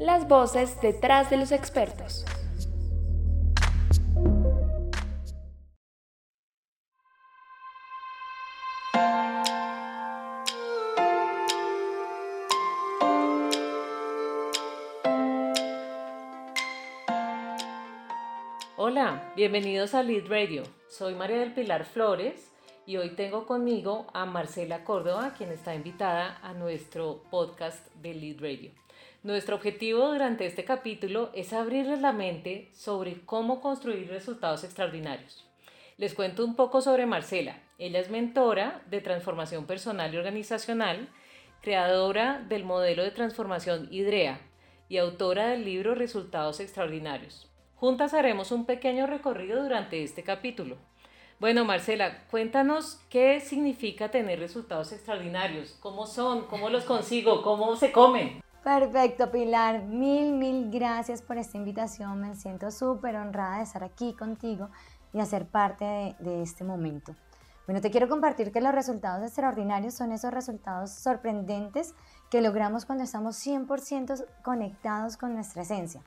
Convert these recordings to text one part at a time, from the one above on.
Las voces detrás de los expertos. Hola, bienvenidos a Lead Radio. Soy María del Pilar Flores y hoy tengo conmigo a Marcela Córdoba, quien está invitada a nuestro podcast de Lead Radio. Nuestro objetivo durante este capítulo es abrirles la mente sobre cómo construir resultados extraordinarios. Les cuento un poco sobre Marcela. Ella es mentora de transformación personal y organizacional, creadora del modelo de transformación IDREA y autora del libro Resultados Extraordinarios. Juntas haremos un pequeño recorrido durante este capítulo. Bueno, Marcela, cuéntanos qué significa tener resultados extraordinarios, cómo son, cómo los consigo, cómo se comen. Perfecto, Pilar. Mil, mil gracias por esta invitación. Me siento súper honrada de estar aquí contigo y hacer parte de, este momento. Bueno, te quiero compartir que los resultados extraordinarios son esos resultados sorprendentes que logramos cuando estamos 100% conectados con nuestra esencia,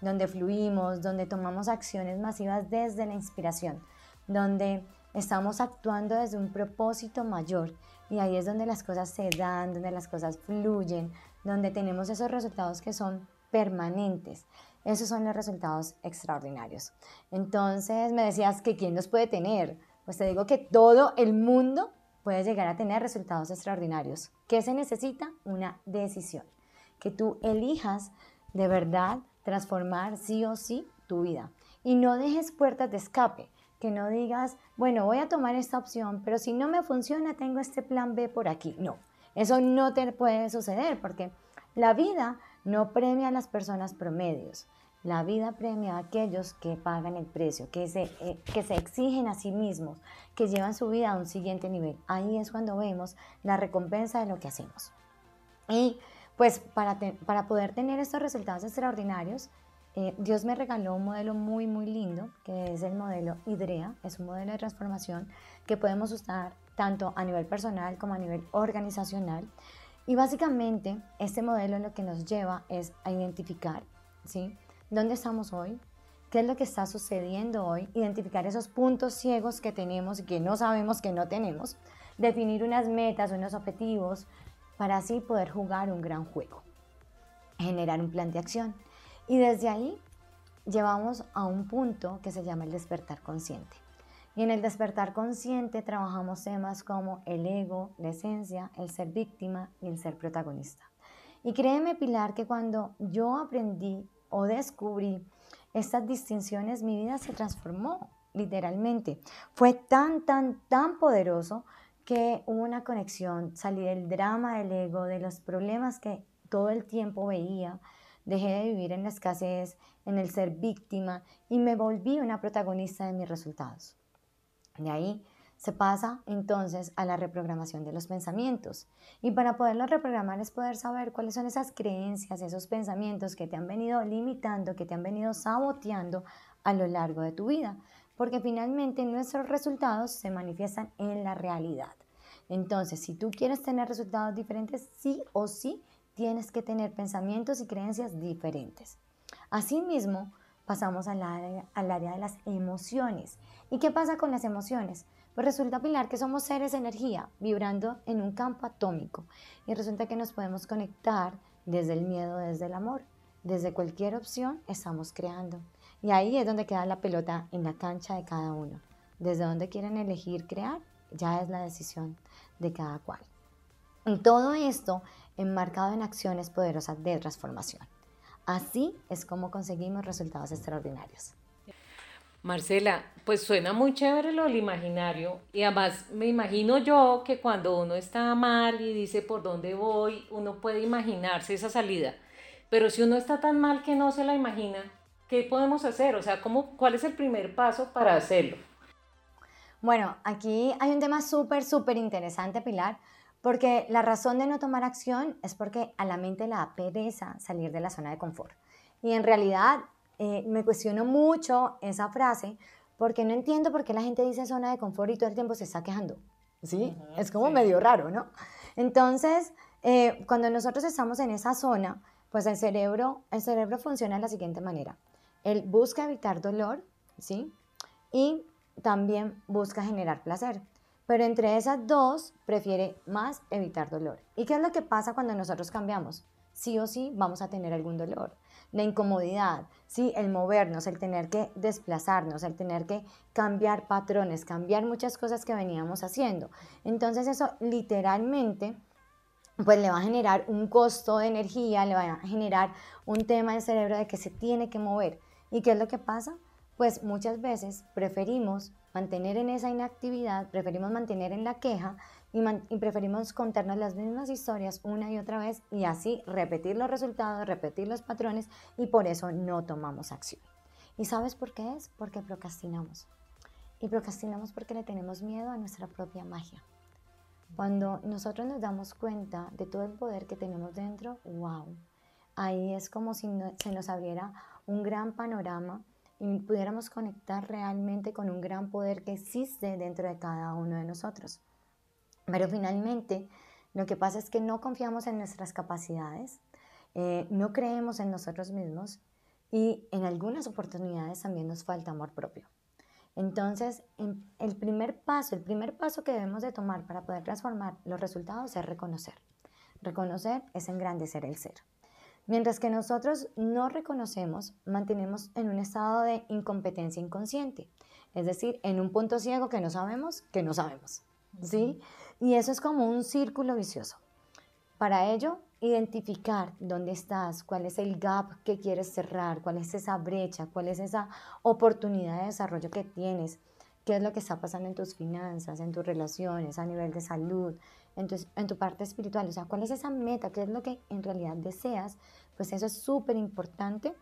donde fluimos, donde tomamos acciones masivas desde la inspiración donde estamos actuando desde un propósito mayor y ahí es donde las cosas se dan, donde las cosas fluyen, donde tenemos esos resultados que son permanentes. Esos son los resultados extraordinarios. Entonces me decías que quién los puede tener. Pues te digo que todo el mundo puede llegar a tener resultados extraordinarios. ¿Qué se necesita? Una decisión. Que tú elijas de verdad transformar sí o sí tu vida. Y no dejes puertas de escape que no digas, bueno, voy a tomar esta opción, pero si no me funciona, tengo este plan B por aquí. No, eso no te puede suceder porque la vida no premia a las personas promedios. La vida premia a aquellos que pagan el precio, que se, eh, que se exigen a sí mismos, que llevan su vida a un siguiente nivel. Ahí es cuando vemos la recompensa de lo que hacemos. Y pues para, para poder tener estos resultados extraordinarios, eh, Dios me regaló un modelo muy, muy lindo, que es el modelo IDREA, es un modelo de transformación que podemos usar tanto a nivel personal como a nivel organizacional. Y básicamente este modelo lo que nos lleva es a identificar, ¿sí? ¿Dónde estamos hoy? ¿Qué es lo que está sucediendo hoy? Identificar esos puntos ciegos que tenemos y que no sabemos que no tenemos. Definir unas metas, unos objetivos, para así poder jugar un gran juego. Generar un plan de acción y desde ahí llevamos a un punto que se llama el despertar consciente. Y en el despertar consciente trabajamos temas como el ego, la esencia, el ser víctima y el ser protagonista. Y créeme, Pilar, que cuando yo aprendí o descubrí estas distinciones, mi vida se transformó, literalmente. Fue tan, tan, tan poderoso que hubo una conexión, salí del drama del ego, de los problemas que todo el tiempo veía, dejé de vivir en la escasez, en el ser víctima y me volví una protagonista de mis resultados. De ahí se pasa entonces a la reprogramación de los pensamientos. Y para poderlo reprogramar es poder saber cuáles son esas creencias, esos pensamientos que te han venido limitando, que te han venido saboteando a lo largo de tu vida. Porque finalmente nuestros resultados se manifiestan en la realidad. Entonces, si tú quieres tener resultados diferentes, sí o sí tienes que tener pensamientos y creencias diferentes. Asimismo, pasamos al área, al área de las emociones. ¿Y qué pasa con las emociones? Pues resulta, Pilar, que somos seres de energía vibrando en un campo atómico y resulta que nos podemos conectar desde el miedo, desde el amor. Desde cualquier opción estamos creando. Y ahí es donde queda la pelota en la cancha de cada uno. Desde donde quieren elegir crear, ya es la decisión de cada cual. Y todo esto enmarcado en acciones poderosas de transformación. Así es como conseguimos resultados extraordinarios. Marcela, pues suena muy chévere lo del imaginario y además me imagino yo que cuando uno está mal y dice por dónde voy, uno puede imaginarse esa salida. Pero si uno está tan mal que no se la imagina, ¿qué podemos hacer? O sea, ¿cómo, ¿cuál es el primer paso para hacerlo? Bueno, aquí hay un tema súper, súper interesante, Pilar, porque la razón de no tomar acción es porque a la mente le da pereza salir de la zona de confort. Y en realidad eh, me cuestiono mucho esa frase porque no entiendo por qué la gente dice zona de confort y todo el tiempo se está quejando. ¿Sí? es como medio raro, ¿no? Entonces, eh, cuando nosotros estamos en esa zona, Pues el cerebro, el cerebro funciona de la siguiente manera. Él busca evitar dolor, ¿sí? Y también busca generar placer. Pero entre esas dos, prefiere más evitar dolor. ¿Y qué es lo que pasa cuando nosotros cambiamos? Sí o sí vamos a tener algún dolor. La incomodidad, sí, el movernos, el tener que desplazarnos, el tener que cambiar patrones, cambiar muchas cosas que veníamos haciendo. Entonces eso literalmente pues le va a generar un costo de energía, le va a generar un tema del cerebro de que se tiene que mover. ¿Y qué es lo que pasa? Pues muchas veces preferimos mantener en esa inactividad, preferimos mantener en la queja y, preferimos contarnos las mismas historias una y otra vez y así repetir los resultados, repetir los patrones y por eso no tomamos acción. ¿Y sabes por qué es? Porque procrastinamos. Y procrastinamos porque le tenemos miedo a nuestra propia magia. Cuando nosotros nos damos cuenta de todo el poder que tenemos dentro, wow, ahí es como si se nos abriera un gran panorama y pudiéramos conectar realmente con un gran poder que existe dentro de cada uno de nosotros. Pero finalmente, lo que pasa es que no confiamos en nuestras capacidades, eh, no creemos en nosotros mismos y en algunas oportunidades también nos falta amor propio. Entonces, el primer paso, el primer paso que debemos de tomar para poder transformar los resultados es reconocer. Reconocer es engrandecer el ser. Mientras que nosotros no reconocemos, mantenemos en un estado de incompetencia inconsciente, es decir, en un punto ciego que no sabemos, que no sabemos, ¿sí? Y eso es como un círculo vicioso. Para ello, identificar dónde estás, cuál es el gap que quieres cerrar, cuál es esa brecha, cuál es esa oportunidad de desarrollo que tienes, qué es lo que está pasando en tus finanzas, en tus relaciones, a nivel de salud, en tu, en tu parte espiritual, o sea, cuál es esa meta, qué es lo que en realidad deseas, pues eso es súper importante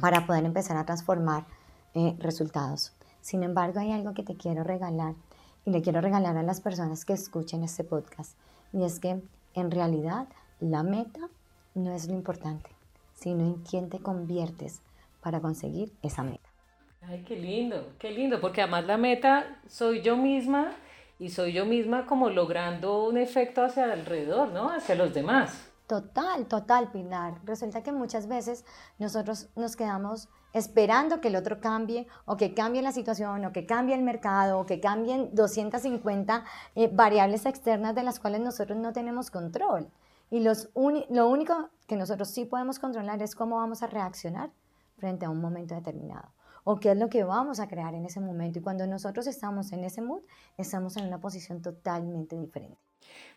para poder empezar a transformar eh, resultados. Sin embargo, hay algo que te quiero regalar y le quiero regalar a las personas que escuchen este podcast, y es que en realidad la meta no es lo importante, sino en quién te conviertes para conseguir esa meta. Ay, qué lindo, qué lindo, porque además la meta soy yo misma y soy yo misma como logrando un efecto hacia alrededor, ¿no? Hacia los demás. Total, total, Pilar. Resulta que muchas veces nosotros nos quedamos esperando que el otro cambie o que cambie la situación o que cambie el mercado o que cambien 250 eh, variables externas de las cuales nosotros no tenemos control. Y los lo único que nosotros sí podemos controlar es cómo vamos a reaccionar frente a un momento determinado o qué es lo que vamos a crear en ese momento. Y cuando nosotros estamos en ese mood, estamos en una posición totalmente diferente.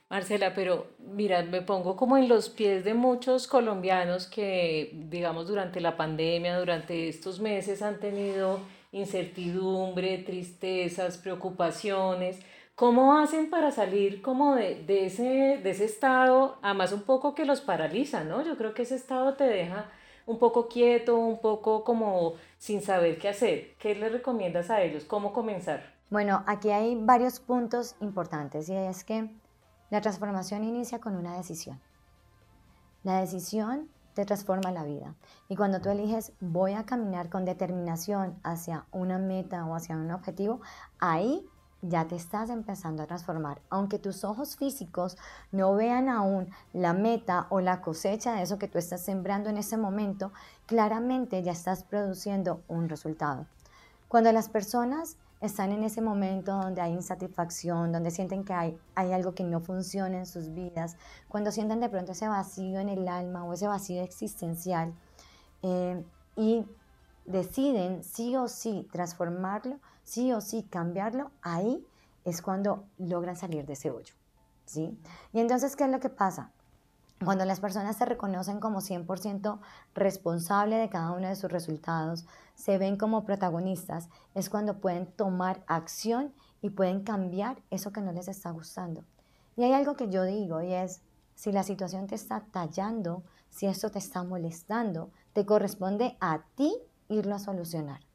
Marcela, pero mira, me pongo como en los pies de muchos colombianos que, digamos, durante la pandemia, durante estos meses han tenido incertidumbre, tristezas, preocupaciones. ¿Cómo hacen para salir como de, de, ese, de ese estado, además un poco que los paraliza, ¿no? Yo creo que ese estado te deja un poco quieto, un poco como sin saber qué hacer. ¿Qué les recomiendas a ellos? ¿Cómo comenzar? Bueno, aquí hay varios puntos importantes y es que la transformación inicia con una decisión. La decisión te transforma la vida. Y cuando tú eliges voy a caminar con determinación hacia una meta o hacia un objetivo, ahí ya te estás empezando a transformar. Aunque tus ojos físicos no vean aún la meta o la cosecha de eso que tú estás sembrando en ese momento, claramente ya estás produciendo un resultado. Cuando las personas están en ese momento donde hay insatisfacción, donde sienten que hay, hay algo que no funciona en sus vidas, cuando sienten de pronto ese vacío en el alma o ese vacío existencial eh, y deciden sí o sí transformarlo, sí o sí cambiarlo, ahí es cuando logran salir de ese hoyo. ¿sí? Y entonces, ¿qué es lo que pasa? Cuando las personas se reconocen como 100% responsable de cada uno de sus resultados, se ven como protagonistas, es cuando pueden tomar acción y pueden cambiar eso que no les está gustando. Y hay algo que yo digo y es, si la situación te está tallando, si esto te está molestando, te corresponde a ti irlo a solucionar.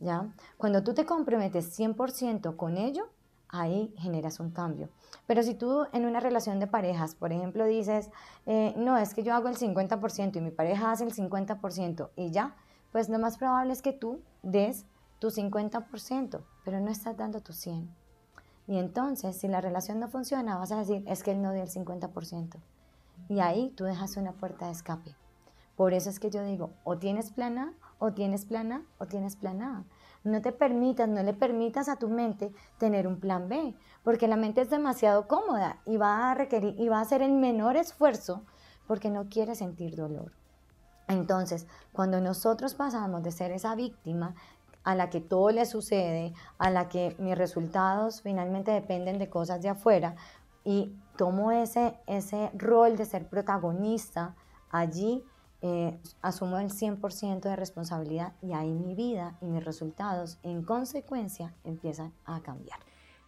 ¿Ya? Cuando tú te comprometes 100% con ello, ahí generas un cambio. Pero si tú en una relación de parejas, por ejemplo, dices, eh, no, es que yo hago el 50% y mi pareja hace el 50% y ya, pues lo más probable es que tú des tu 50%, pero no estás dando tu 100%. Y entonces, si la relación no funciona, vas a decir, es que él no dio el 50%. Y ahí tú dejas una puerta de escape. Por eso es que yo digo, o tienes plan A, o tienes plan A, o tienes plan A. No te permitas, no le permitas a tu mente tener un plan B, porque la mente es demasiado cómoda y va a requerir y va a hacer el menor esfuerzo porque no quiere sentir dolor. Entonces, cuando nosotros pasamos de ser esa víctima a la que todo le sucede, a la que mis resultados finalmente dependen de cosas de afuera, y tomo ese, ese rol de ser protagonista, allí eh, asumo el 100% de responsabilidad y ahí mi vida y mis resultados en consecuencia empiezan a cambiar.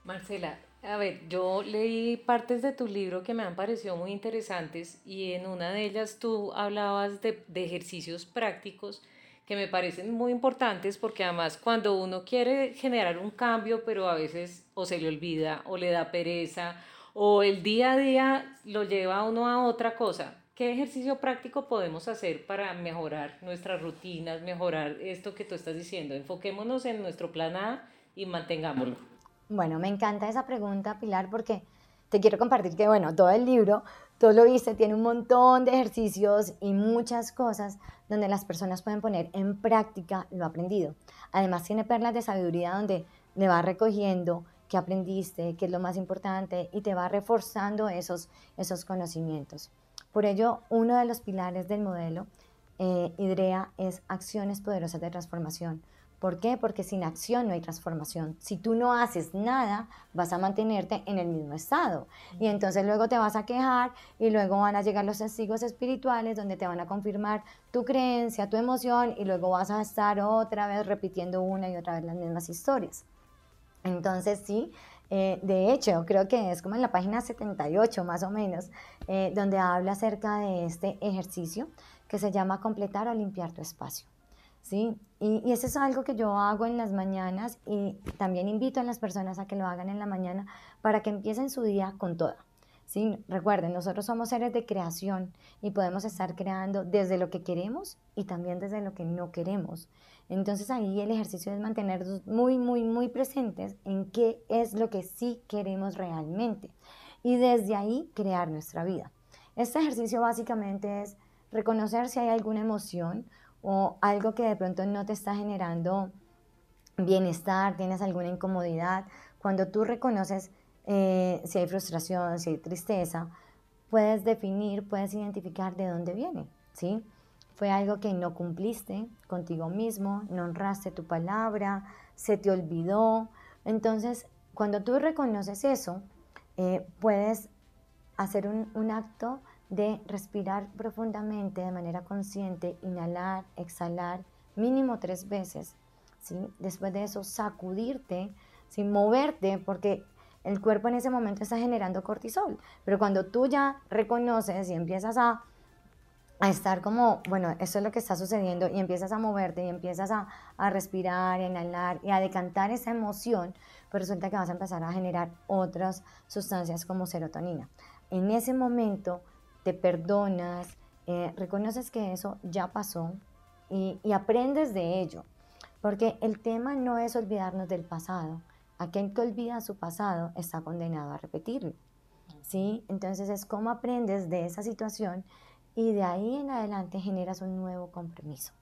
Marcela, a ver, yo leí partes de tu libro que me han parecido muy interesantes y en una de ellas tú hablabas de, de ejercicios prácticos que me parecen muy importantes porque además cuando uno quiere generar un cambio pero a veces o se le olvida o le da pereza o el día a día lo lleva a uno a otra cosa, ¿Qué ejercicio práctico podemos hacer para mejorar nuestras rutinas, mejorar esto que tú estás diciendo? Enfoquémonos en nuestro plan A y mantengámoslo. Bueno, me encanta esa pregunta, Pilar, porque te quiero compartir que, bueno, todo el libro, todo lo viste, tiene un montón de ejercicios y muchas cosas donde las personas pueden poner en práctica lo aprendido. Además, tiene perlas de sabiduría donde le va recogiendo qué aprendiste, qué es lo más importante y te va reforzando esos, esos conocimientos. Por ello, uno de los pilares del modelo eh, IDREA es acciones poderosas de transformación. ¿Por qué? Porque sin acción no hay transformación. Si tú no haces nada, vas a mantenerte en el mismo estado. Y entonces luego te vas a quejar y luego van a llegar los testigos espirituales donde te van a confirmar tu creencia, tu emoción y luego vas a estar otra vez repitiendo una y otra vez las mismas historias. Entonces sí, eh, de hecho, creo que es como en la página 78 más o menos, eh, donde habla acerca de este ejercicio que se llama completar o limpiar tu espacio. ¿sí? Y, y eso es algo que yo hago en las mañanas y también invito a las personas a que lo hagan en la mañana para que empiecen su día con toda. ¿Sí? Recuerden, nosotros somos seres de creación y podemos estar creando desde lo que queremos y también desde lo que no queremos. Entonces ahí el ejercicio es mantenernos muy, muy, muy presentes en qué es lo que sí queremos realmente y desde ahí crear nuestra vida. Este ejercicio básicamente es reconocer si hay alguna emoción o algo que de pronto no te está generando bienestar, tienes alguna incomodidad. Cuando tú reconoces eh, si hay frustración, si hay tristeza, puedes definir, puedes identificar de dónde viene, ¿sí? Fue algo que no cumpliste contigo mismo, no honraste tu palabra, se te olvidó. Entonces, cuando tú reconoces eso, eh, puedes hacer un, acto de respirar profundamente de manera consciente, inhalar, exhalar, mínimo tres veces. ¿sí? Después de eso, sacudirte, sin moverte, porque el cuerpo en ese momento está generando cortisol. Pero cuando tú ya reconoces y empiezas a a estar como, bueno, eso es lo que está sucediendo y empiezas a moverte y empiezas a, a respirar, a inhalar y a decantar esa emoción, pues resulta que vas a empezar a generar otras sustancias como serotonina. En ese momento te perdonas, eh, reconoces que eso ya pasó y, y aprendes de ello, porque el tema no es olvidarnos del pasado. Aquel que olvida su pasado está condenado a repetirlo. ¿sí? Entonces es cómo aprendes de esa situación y de ahí en adelante generas un nuevo compromiso,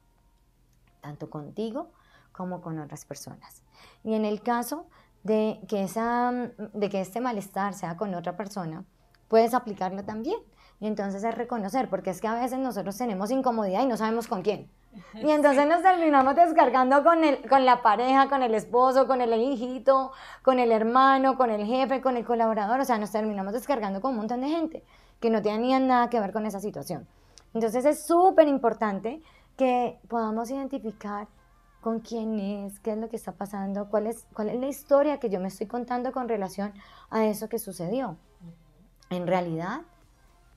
tanto contigo como con otras personas. Y en el caso de que, esa, de que este malestar sea con otra persona, puedes aplicarlo también. Y entonces es reconocer, porque es que a veces nosotros tenemos incomodidad y no sabemos con quién. Y entonces nos terminamos descargando con, el, con la pareja, con el esposo, con el hijito, con el hermano, con el jefe, con el colaborador. O sea, nos terminamos descargando con un montón de gente que no tenían nada que ver con esa situación. Entonces es súper importante que podamos identificar con quién es, qué es lo que está pasando, cuál es, cuál es la historia que yo me estoy contando con relación a eso que sucedió. En realidad,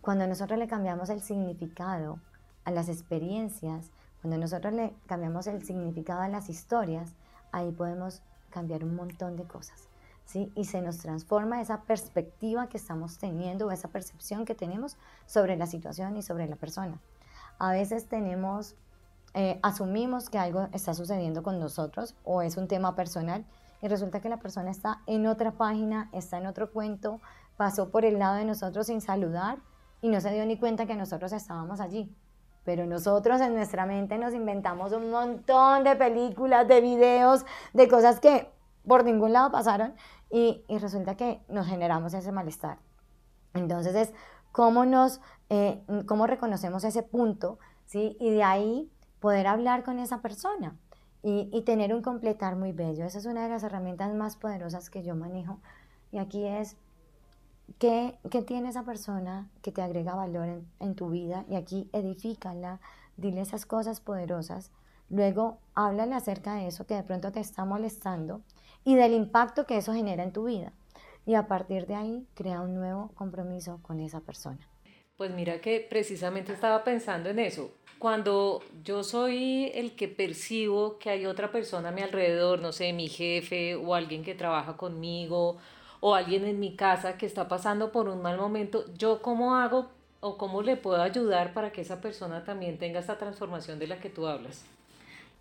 cuando nosotros le cambiamos el significado a las experiencias, cuando nosotros le cambiamos el significado a las historias, ahí podemos cambiar un montón de cosas. Y se nos transforma esa perspectiva que estamos teniendo esa percepción que tenemos sobre la situación y sobre la persona. A veces tenemos, eh, asumimos que algo está sucediendo con nosotros o es un tema personal y resulta que la persona está en otra página, está en otro cuento, pasó por el lado de nosotros sin saludar y no se dio ni cuenta que nosotros estábamos allí. Pero nosotros en nuestra mente nos inventamos un montón de películas, de videos, de cosas que por ningún lado pasaron y, resulta que nos generamos ese malestar. Entonces es cómo nos, eh, cómo reconocemos ese punto, ¿sí? Y de ahí poder hablar con esa persona y, y, tener un completar muy bello. Esa es una de las herramientas más poderosas que yo manejo. Y aquí es, ¿qué, qué tiene esa persona que te agrega valor en, en tu vida? Y aquí edifícala, dile esas cosas poderosas. Luego, háblale acerca de eso que de pronto te está molestando y del impacto que eso genera en tu vida. Y a partir de ahí, crea un nuevo compromiso con esa persona. Pues mira que precisamente estaba pensando en eso cuando yo soy el que percibo que hay otra persona a mi alrededor, no sé, mi jefe o alguien que trabaja conmigo o alguien en mi casa que está pasando por un mal momento, ¿yo cómo hago o cómo le puedo ayudar para que esa persona también tenga esta transformación de la que tú hablas?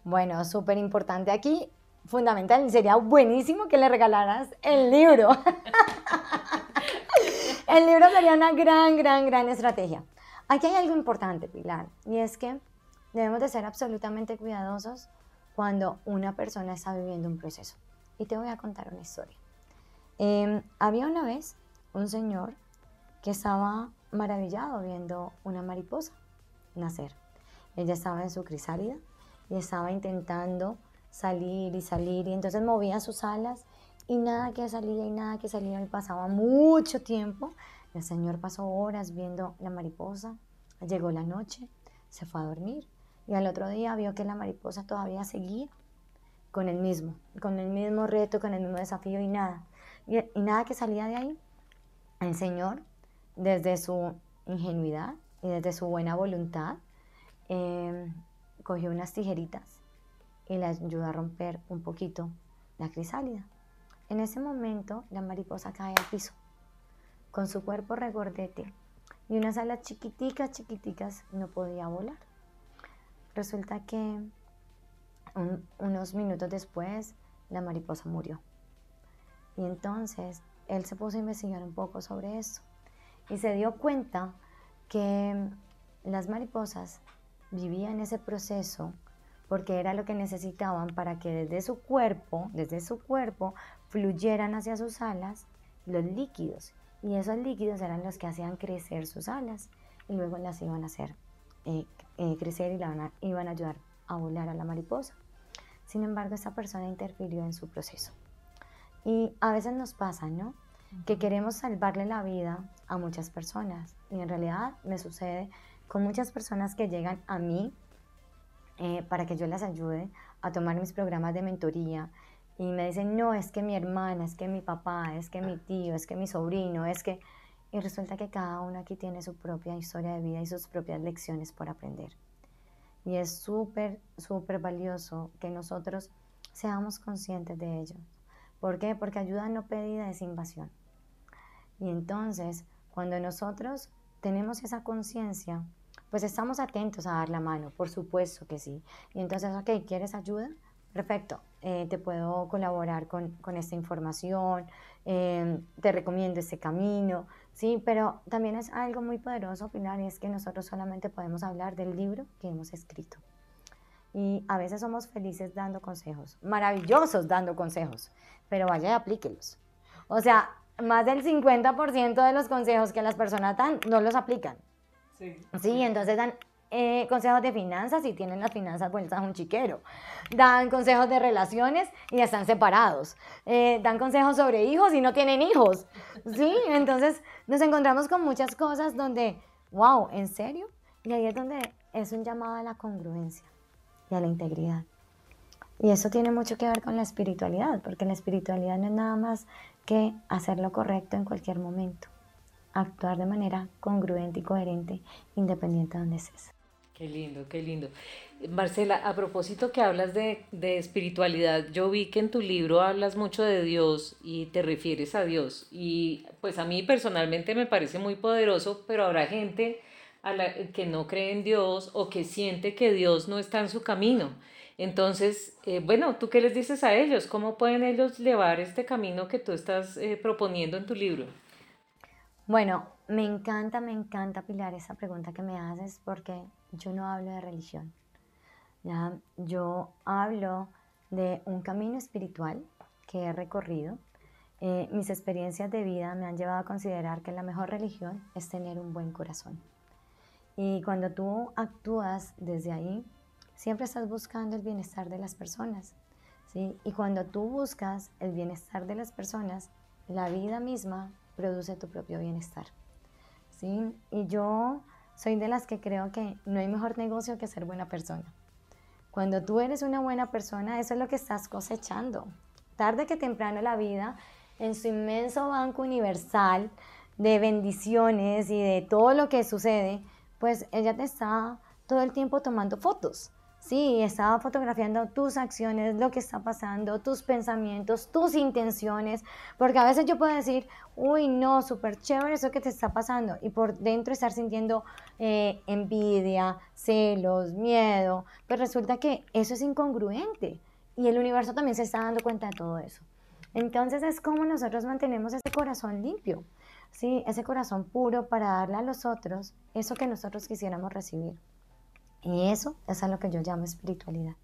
Bueno, súper importante aquí, fundamental, sería buenísimo que le regalaras el libro. el libro sería una gran, gran, gran estrategia. Aquí hay algo importante, Pilar, y es que debemos de ser absolutamente cuidadosos cuando una persona está viviendo un proceso. Y te voy a contar una historia. Em, había una vez un señor que estaba maravillado viendo una mariposa nacer. Ella estaba en su crisálida y estaba intentando salir y salir y entonces movía sus alas y nada que salía y nada que salía. Y pasaba mucho tiempo el Señor pasó horas viendo la mariposa, llegó la noche, se fue a dormir y al otro día vio que la mariposa todavía seguía con el mismo, con el mismo reto, con el mismo desafío y nada. Y, nada que salía de ahí. El Señor, desde su ingenuidad y desde su buena voluntad, em, cogió unas tijeritas y le ayudó a romper un poquito la crisálida. En ese momento la mariposa cae al piso con su cuerpo regordete y unas alas chiquiticas, chiquiticas, no podía volar. Resulta que unos minutos después la mariposa murió. Y entonces él se puso a investigar un poco sobre eso y se dio cuenta que las mariposas vivían ese proceso porque era lo que necesitaban para que desde su cuerpo, desde su cuerpo, fluyeran hacia sus alas los líquidos y esos líquidos eran los que hacían crecer sus alas y luego las iban a hacer eh, eh, crecer y la iban a ayudar a volar a la mariposa. Sin embargo, esa persona interfirió en su proceso. Y a veces nos pasa, ¿no? Que queremos salvarle la vida a muchas personas. Y en realidad me sucede con muchas personas que llegan a mí eh, para que yo las ayude a tomar mis programas de mentoría y me dicen, no, es que mi hermana, es que mi papá, es que mi tío, es que mi sobrino, es que... Y resulta que cada uno aquí tiene su propia historia de vida y sus propias lecciones por aprender. Y es súper, súper valioso que nosotros seamos conscientes de ello. ¿Por qué? Porque ayuda no pedida es invasión. Y entonces, cuando nosotros tenemos esa conciencia, pues estamos atentos a dar la mano, por supuesto que sí. Y entonces, ok, ¿quieres ayuda? Perfecto, eh, te puedo colaborar con, con esta información, em, te recomiendo este camino, ¿sí? Pero también es algo muy poderoso, Pilar, y es que nosotros solamente podemos hablar del libro que hemos escrito. Y a veces somos felices dando consejos, maravillosos dando consejos, pero vaya y aplíquelos. O sea, más del 50% de los consejos que las personas dan no los aplican. Sí. Sí, entonces dan eh, consejos de finanzas y tienen las finanzas vueltas a un chiquero. Dan consejos de relaciones y están separados. Eh, dan consejos sobre hijos y no tienen hijos. ¿Sí? Entonces nos encontramos con muchas cosas donde, wow, ¿en serio? Y ahí es donde es un llamado a la congruencia y a la integridad. Y eso tiene mucho que ver con la espiritualidad, porque la espiritualidad no es nada más que hacer lo correcto en cualquier momento actuar de manera congruente y coherente, independiente de donde estés. Qué lindo, qué lindo. Marcela, a propósito que hablas de, de, espiritualidad, yo vi que en tu libro hablas mucho de Dios y te refieres a Dios. Y pues a mí personalmente me parece muy poderoso, pero habrá gente a la, que no cree en Dios o que siente que Dios no está en su camino. Entonces, eh, bueno, ¿tú qué les dices a ellos? ¿Cómo pueden ellos llevar este camino que tú estás eh, proponiendo en tu libro? Bueno, me encanta, me encanta, Pilar, esa pregunta que me haces porque yo no hablo de religión. ¿ya? Yo hablo de un camino espiritual que he recorrido. Eh, mis experiencias de vida me han llevado a considerar que la mejor religión es tener un buen corazón. Y cuando tú actúas desde ahí, siempre estás buscando el bienestar de las personas. ¿sí? Y cuando tú buscas el bienestar de las personas, la vida misma produce tu propio bienestar. ¿sí? Y yo soy de las que creo que no hay mejor negocio que ser buena persona. Cuando tú eres una buena persona, eso es lo que estás cosechando. Tarde que temprano la vida, en su inmenso banco universal de bendiciones y de todo lo que sucede, pues ella te está todo el tiempo tomando fotos. Sí, estaba fotografiando tus acciones, lo que está pasando, tus pensamientos, tus intenciones, porque a veces yo puedo decir, uy, no, súper chévere eso que te está pasando, y por dentro estar sintiendo eh, envidia, celos, miedo, pero resulta que eso es incongruente, y el universo también se está dando cuenta de todo eso. Entonces es como nosotros mantenemos ese corazón limpio, ¿sí? ese corazón puro para darle a los otros eso que nosotros quisiéramos recibir. Y eso es a lo que yo llamo espiritualidad.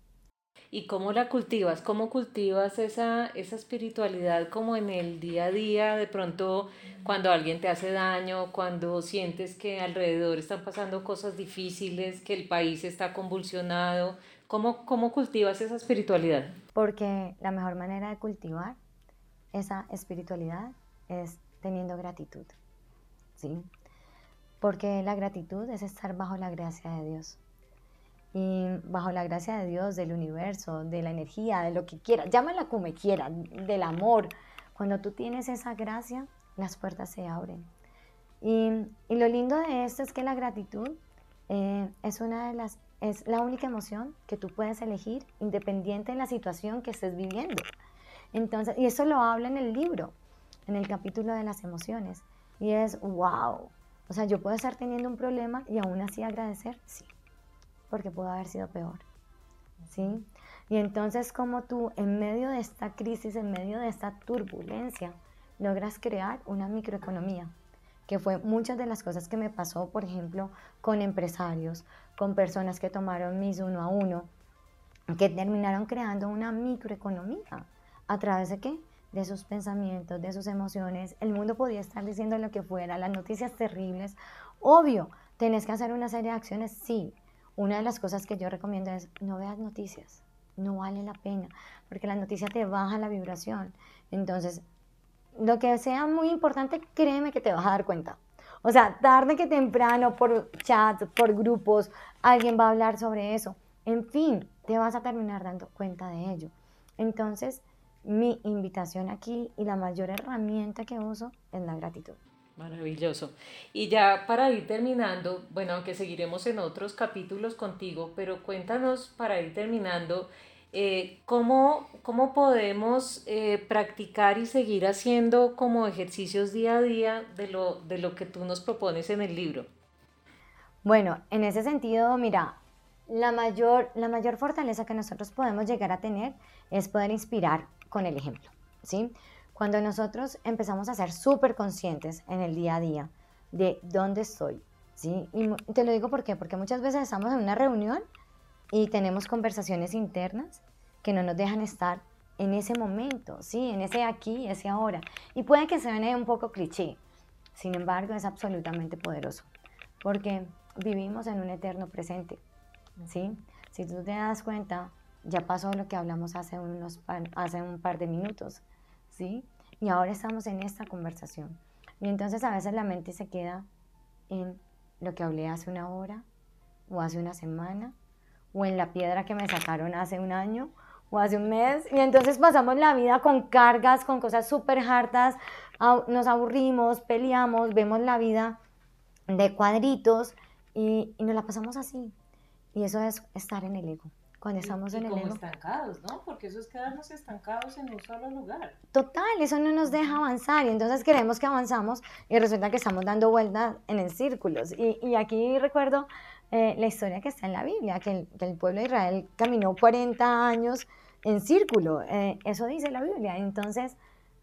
¿Y cómo la cultivas? ¿Cómo cultivas esa, esa espiritualidad como en el día a día? De pronto cuando alguien te hace daño, cuando sientes que alrededor están pasando cosas difíciles, que el país está convulsionado. ¿Cómo, cómo cultivas esa espiritualidad? Porque la mejor manera de cultivar esa espiritualidad es teniendo gratitud. ¿sí? Porque la gratitud es estar bajo la gracia de Dios y bajo la gracia de Dios, del universo, de la energía, de lo que quiera, llámala como quiera, del amor. Cuando tú tienes esa gracia, las puertas se abren. Y, lo lindo de esto es que la gratitud eh, es una de las es la única emoción que tú puedes elegir independiente de la situación que estés viviendo. Entonces, y eso lo habla en el libro, en el capítulo de las emociones. Y es, wow, o sea, yo puedo estar teniendo un problema y aún así agradecer, sí porque pudo haber sido peor. ¿Sí? Y entonces como tú en medio de esta crisis, en medio de esta turbulencia, logras crear una microeconomía, que fue muchas de las cosas que me pasó, por ejemplo, con empresarios, con personas que tomaron mis uno a uno, que terminaron creando una microeconomía. ¿A través de qué? De sus pensamientos, de sus emociones. El mundo podía estar diciendo lo que fuera, las noticias terribles. Obvio, tenés que hacer una serie de acciones, sí, una de las cosas que yo recomiendo es no veas noticias, no vale la pena, porque la noticia te baja la vibración. Entonces, lo que sea muy importante, créeme que te vas a dar cuenta. O sea, tarde que temprano, por chats, por grupos, alguien va a hablar sobre eso. En fin, te vas a terminar dando cuenta de ello. Entonces, mi invitación aquí y la mayor herramienta que uso es la gratitud. Maravilloso. Y ya para ir terminando, bueno, aunque seguiremos en otros capítulos contigo, pero cuéntanos para ir terminando, eh, ¿cómo, ¿cómo, podemos eh, practicar y seguir haciendo como ejercicios día a día de lo, de lo que tú nos propones en el libro? Bueno, en ese sentido, mira, la mayor, la mayor fortaleza que nosotros podemos llegar a tener es poder inspirar con el ejemplo, ¿sí? Cuando nosotros empezamos a ser súper conscientes en el día a día de dónde estoy, ¿sí? Y te lo digo por qué, porque muchas veces estamos en una reunión y tenemos conversaciones internas que no nos dejan estar en ese momento, ¿sí? En ese aquí, ese ahora. Y puede que se suene un poco cliché, sin embargo es absolutamente poderoso, porque vivimos en un eterno presente, ¿sí? Si tú te das cuenta, ya pasó lo que hablamos hace, unos, hace un par de minutos, ¿sí? Y ahora estamos en esta conversación. Y entonces a veces la mente se queda en lo que hablé hace una hora, o hace una semana, o en la piedra que me sacaron hace un año, o hace un mes. Y entonces pasamos la vida con cargas, con cosas súper hartas, nos aburrimos, peleamos, vemos la vida de cuadritos y, y nos la pasamos así. Y eso es estar en el ego cuando estamos en el como estancados, ¿no? Porque eso es quedarnos estancados en un solo lugar. Total, eso no nos deja avanzar y entonces creemos que avanzamos y resulta que estamos dando vueltas en el círculos. Y, y aquí recuerdo eh, la historia que está en la Biblia, que el, que el, pueblo de Israel caminó 40 años en círculo. Eh, eso dice la Biblia. Entonces,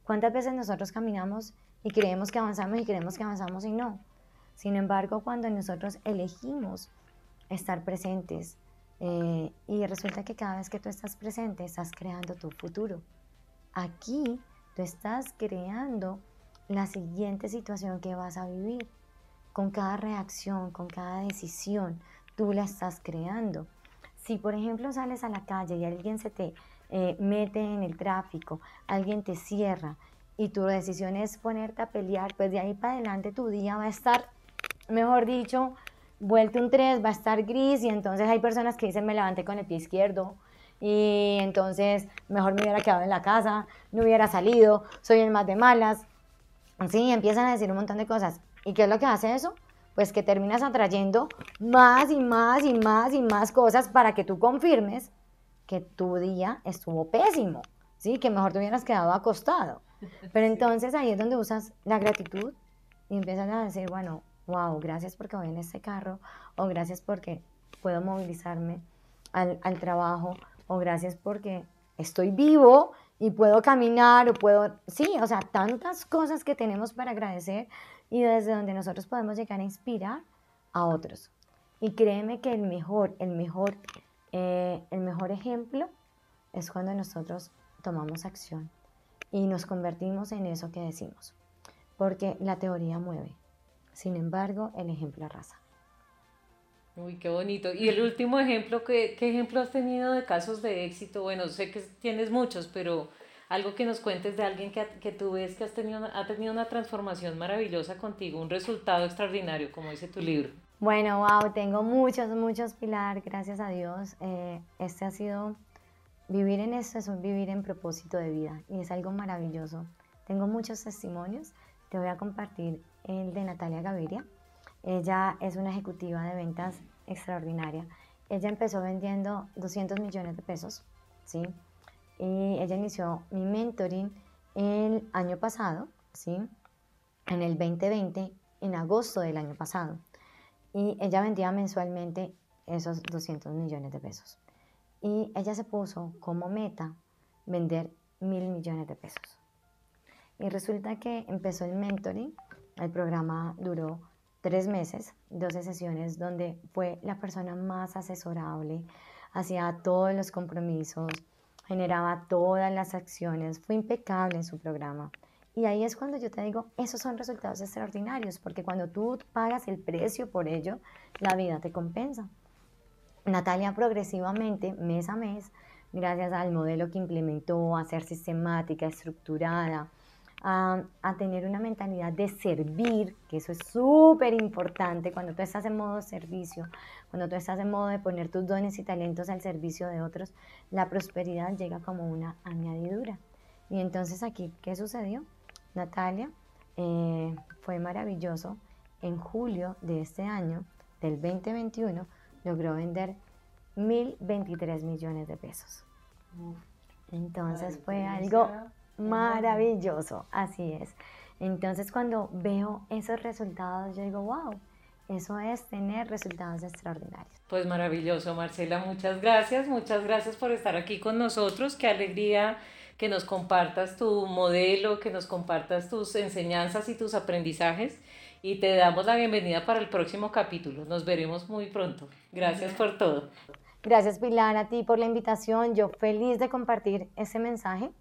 ¿cuántas veces nosotros caminamos y creemos que avanzamos y creemos que avanzamos y no? Sin embargo, cuando nosotros elegimos estar presentes, eh, y resulta que cada vez que tú estás presente, estás creando tu futuro. Aquí tú estás creando la siguiente situación que vas a vivir. Con cada reacción, con cada decisión, tú la estás creando. Si por ejemplo sales a la calle y alguien se te eh, mete en el tráfico, alguien te cierra y tu decisión es ponerte a pelear, pues de ahí para adelante tu día va a estar, mejor dicho, vuelto un 3, va a estar gris y entonces hay personas que dicen me levanté con el pie izquierdo y entonces mejor me hubiera quedado en la casa, no hubiera salido, soy el más de malas. Sí, empiezan a decir un montón de cosas. ¿Y qué es lo que hace eso? Pues que terminas atrayendo más y más y más y más cosas para que tú confirmes que tu día estuvo pésimo, ¿sí? Que mejor te hubieras quedado acostado. Pero entonces ahí es donde usas la gratitud y empiezas a decir, bueno, wow, gracias porque voy en este carro, o gracias porque puedo movilizarme al, al trabajo, o gracias porque estoy vivo y puedo caminar, o puedo, sí, o sea, tantas cosas que tenemos para agradecer y desde donde nosotros podemos llegar a inspirar a otros. Y créeme que el mejor, el mejor, eh, el mejor ejemplo es cuando nosotros tomamos acción y nos convertimos en eso que decimos. Porque la teoría mueve, sin embargo, el ejemplo arrasa. Uy, qué bonito. Y el último ejemplo, ¿qué, ¿qué, ejemplo has tenido de casos de éxito? Bueno, sé que tienes muchos, pero algo que nos cuentes de alguien que, que tú ves que has tenido, ha tenido una transformación maravillosa contigo, un resultado extraordinario, como dice tu libro. Bueno, wow, tengo muchos, muchos, Pilar, gracias a Dios. Eh, este ha sido, vivir en esto es un vivir en propósito de vida y es algo maravilloso. Tengo muchos testimonios, te voy a compartir el de Natalia Gaviria. Ella es una ejecutiva de ventas extraordinaria. Ella empezó vendiendo 200 millones de pesos, ¿sí? Y ella inició mi mentoring el año pasado, ¿sí? En el 2020, en agosto del año pasado. Y ella vendía mensualmente esos 200 millones de pesos. Y ella se puso como meta vender mil millones de pesos. Y resulta que empezó el mentoring, el programa duró tres meses, 12 sesiones, donde fue la persona más asesorable, hacía todos los compromisos, generaba todas las acciones, fue impecable en su programa. Y ahí es cuando yo te digo, esos son resultados extraordinarios, porque cuando tú pagas el precio por ello, la vida te compensa. Natalia progresivamente, mes a mes, gracias al modelo que implementó, a ser sistemática, estructurada, a, tener una mentalidad de servir, que eso es súper importante cuando tú estás en modo servicio, cuando tú estás en modo de poner tus dones y talentos al servicio de otros, la prosperidad llega como una añadidura. Y entonces aquí, ¿qué sucedió? Natalia eh, fue maravilloso. En julio de este año, del 2021, logró vender 1.023 millones de pesos. Entonces fue algo maravilloso, así es. Entonces cuando veo esos resultados, yo digo, wow, eso es tener resultados extraordinarios. Pues maravilloso, Marcela, muchas gracias, muchas gracias por estar aquí con nosotros, qué alegría que nos compartas tu modelo, que nos compartas tus enseñanzas y tus aprendizajes y te damos la bienvenida para el próximo capítulo. Nos veremos muy pronto. Gracias por todo. Gracias Pilar, a ti por la invitación. Yo feliz de compartir ese mensaje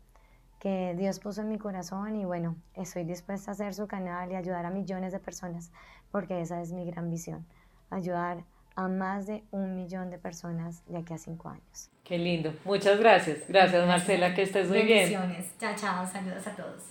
que Dios puso en mi corazón y bueno, estoy dispuesta a hacer su canal y ayudar a millones de personas porque esa es mi gran visión, ayudar a más de un millón de personas de aquí a cinco años. Qué lindo. Muchas gracias. Gracias, Marcela, que estés muy bien. Chao, chao. Saludos a todos.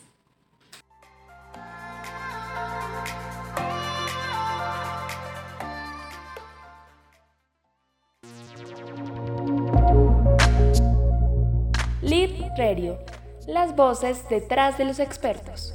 Lead Radio las voces detrás de los expertos.